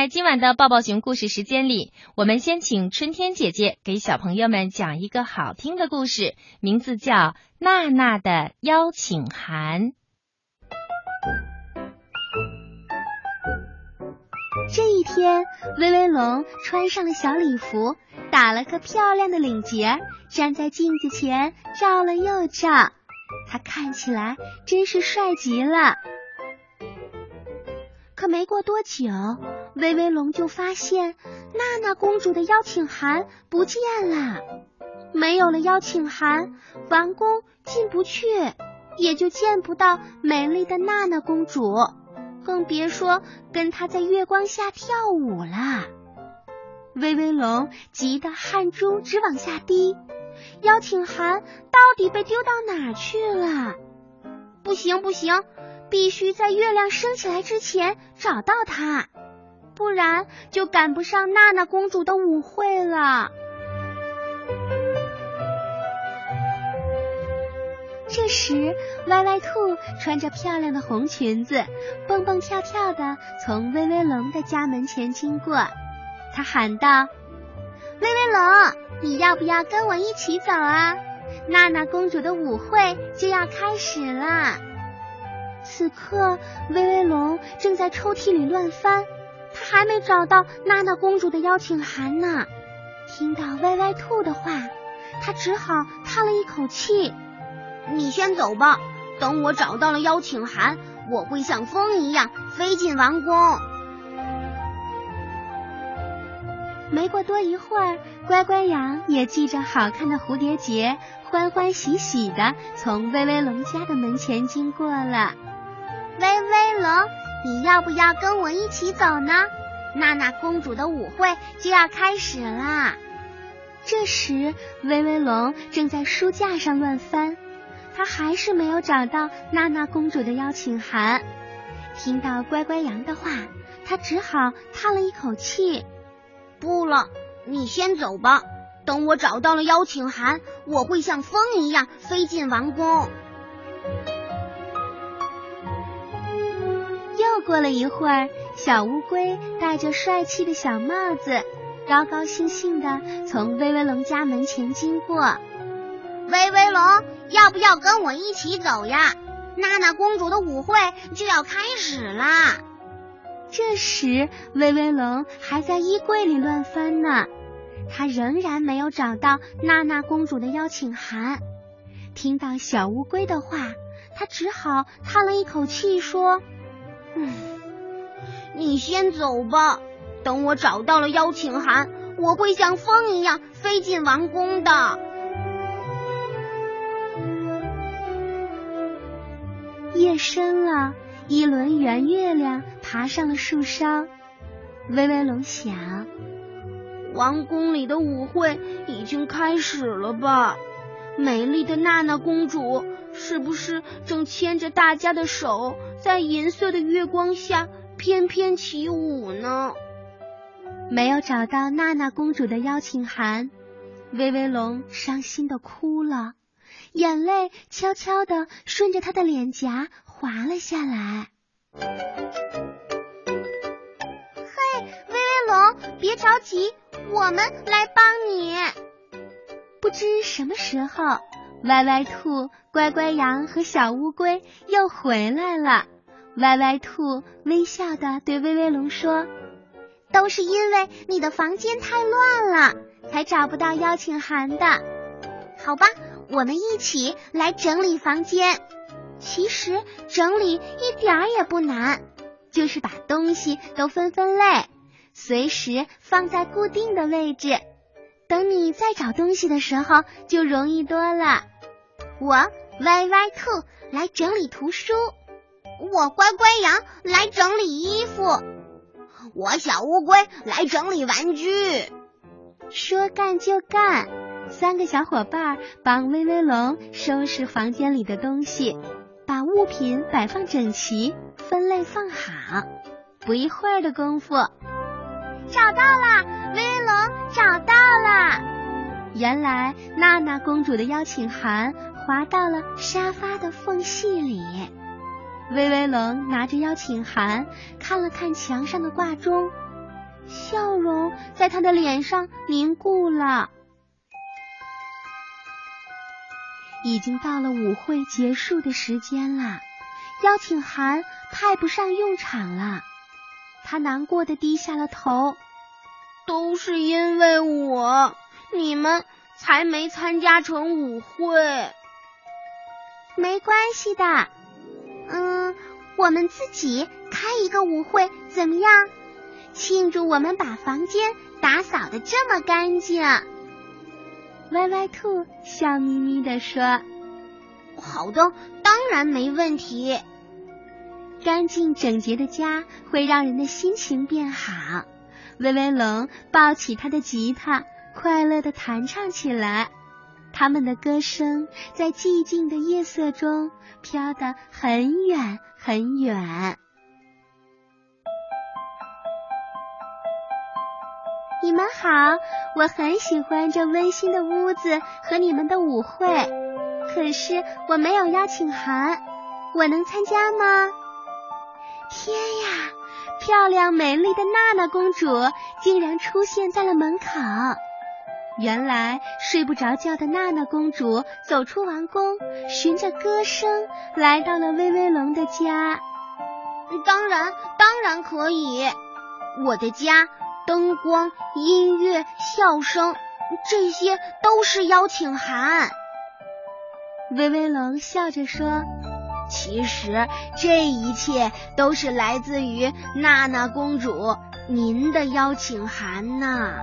在今晚的抱抱熊故事时间里，我们先请春天姐姐给小朋友们讲一个好听的故事，名字叫《娜娜的邀请函》。这一天，威威龙穿上了小礼服，打了个漂亮的领结，站在镜子前照了又照，他看起来真是帅极了。可没过多久，威威龙就发现娜娜公主的邀请函不见了。没有了邀请函，王宫进不去，也就见不到美丽的娜娜公主，更别说跟她在月光下跳舞了。威威龙急得汗珠直往下滴，邀请函到底被丢到哪儿去了？不行，不行！必须在月亮升起来之前找到它，不然就赶不上娜娜公主的舞会了。这时，歪歪兔穿着漂亮的红裙子，蹦蹦跳跳的从威威龙的家门前经过。他喊道：“威威龙，你要不要跟我一起走啊？娜娜公主的舞会就要开始了。”此刻，威威龙正在抽屉里乱翻，他还没找到娜娜公主的邀请函呢。听到歪歪兔的话，他只好叹了一口气：“你先走吧，等我找到了邀请函，我会像风一样飞进王宫。”没过多一会儿，乖乖羊也系着好看的蝴蝶结，欢欢喜喜的从威威龙家的门前经过了。威威龙，你要不要跟我一起走呢？娜娜公主的舞会就要开始啦。这时，威威龙正在书架上乱翻，他还是没有找到娜娜公主的邀请函。听到乖乖羊的话，他只好叹了一口气：“不了，你先走吧。等我找到了邀请函，我会像风一样飞进王宫。”又过了一会儿，小乌龟戴着帅气的小帽子，高高兴兴的从威威龙家门前经过。威威龙，要不要跟我一起走呀？娜娜公主的舞会就要开始啦！这时，威威龙还在衣柜里乱翻呢，他仍然没有找到娜娜公主的邀请函。听到小乌龟的话，他只好叹了一口气说。嗯，你先走吧。等我找到了邀请函，我会像风一样飞进王宫的。夜深了，一轮圆月亮爬上了树梢。威威龙想，王宫里的舞会已经开始了吧？美丽的娜娜公主。是不是正牵着大家的手，在银色的月光下翩翩起舞呢？没有找到娜娜公主的邀请函，威威龙伤心的哭了，眼泪悄悄的顺着他的脸颊滑了下来。嘿，威威龙，别着急，我们来帮你。不知什么时候。歪歪兔、乖乖羊和小乌龟又回来了。歪歪兔微笑的对威威龙说：“都是因为你的房间太乱了，才找不到邀请函的。好吧，我们一起来整理房间。其实整理一点儿也不难，就是把东西都分分类，随时放在固定的位置。等你再找东西的时候，就容易多了。”我歪歪兔来整理图书，我乖乖羊来整理衣服，我小乌龟来整理玩具。说干就干，三个小伙伴帮威威龙收拾房间里的东西，把物品摆放整齐，分类放好。不一会儿的功夫，找到了，威威龙找到了。原来娜娜公主的邀请函。滑到了沙发的缝隙里，威威龙拿着邀请函看了看墙上的挂钟，笑容在他的脸上凝固了。已经到了舞会结束的时间了，邀请函派不上用场了。他难过的低下了头，都是因为我，你们才没参加成舞会。没关系的，嗯，我们自己开一个舞会怎么样？庆祝我们把房间打扫的这么干净。歪歪兔笑眯眯的说：“好的，当然没问题。干净整洁的家会让人的心情变好。”威威龙抱起他的吉他，快乐的弹唱起来。他们的歌声在寂静的夜色中飘得很远很远。你们好，我很喜欢这温馨的屋子和你们的舞会，可是我没有邀请函，我能参加吗？天呀，漂亮美丽的娜娜公主竟然出现在了门口！原来睡不着觉的娜娜公主走出王宫，循着歌声来到了威威龙的家。当然，当然可以，我的家。灯光、音乐、笑声，这些都是邀请函。威威龙笑着说：“其实这一切都是来自于娜娜公主您的邀请函呢。”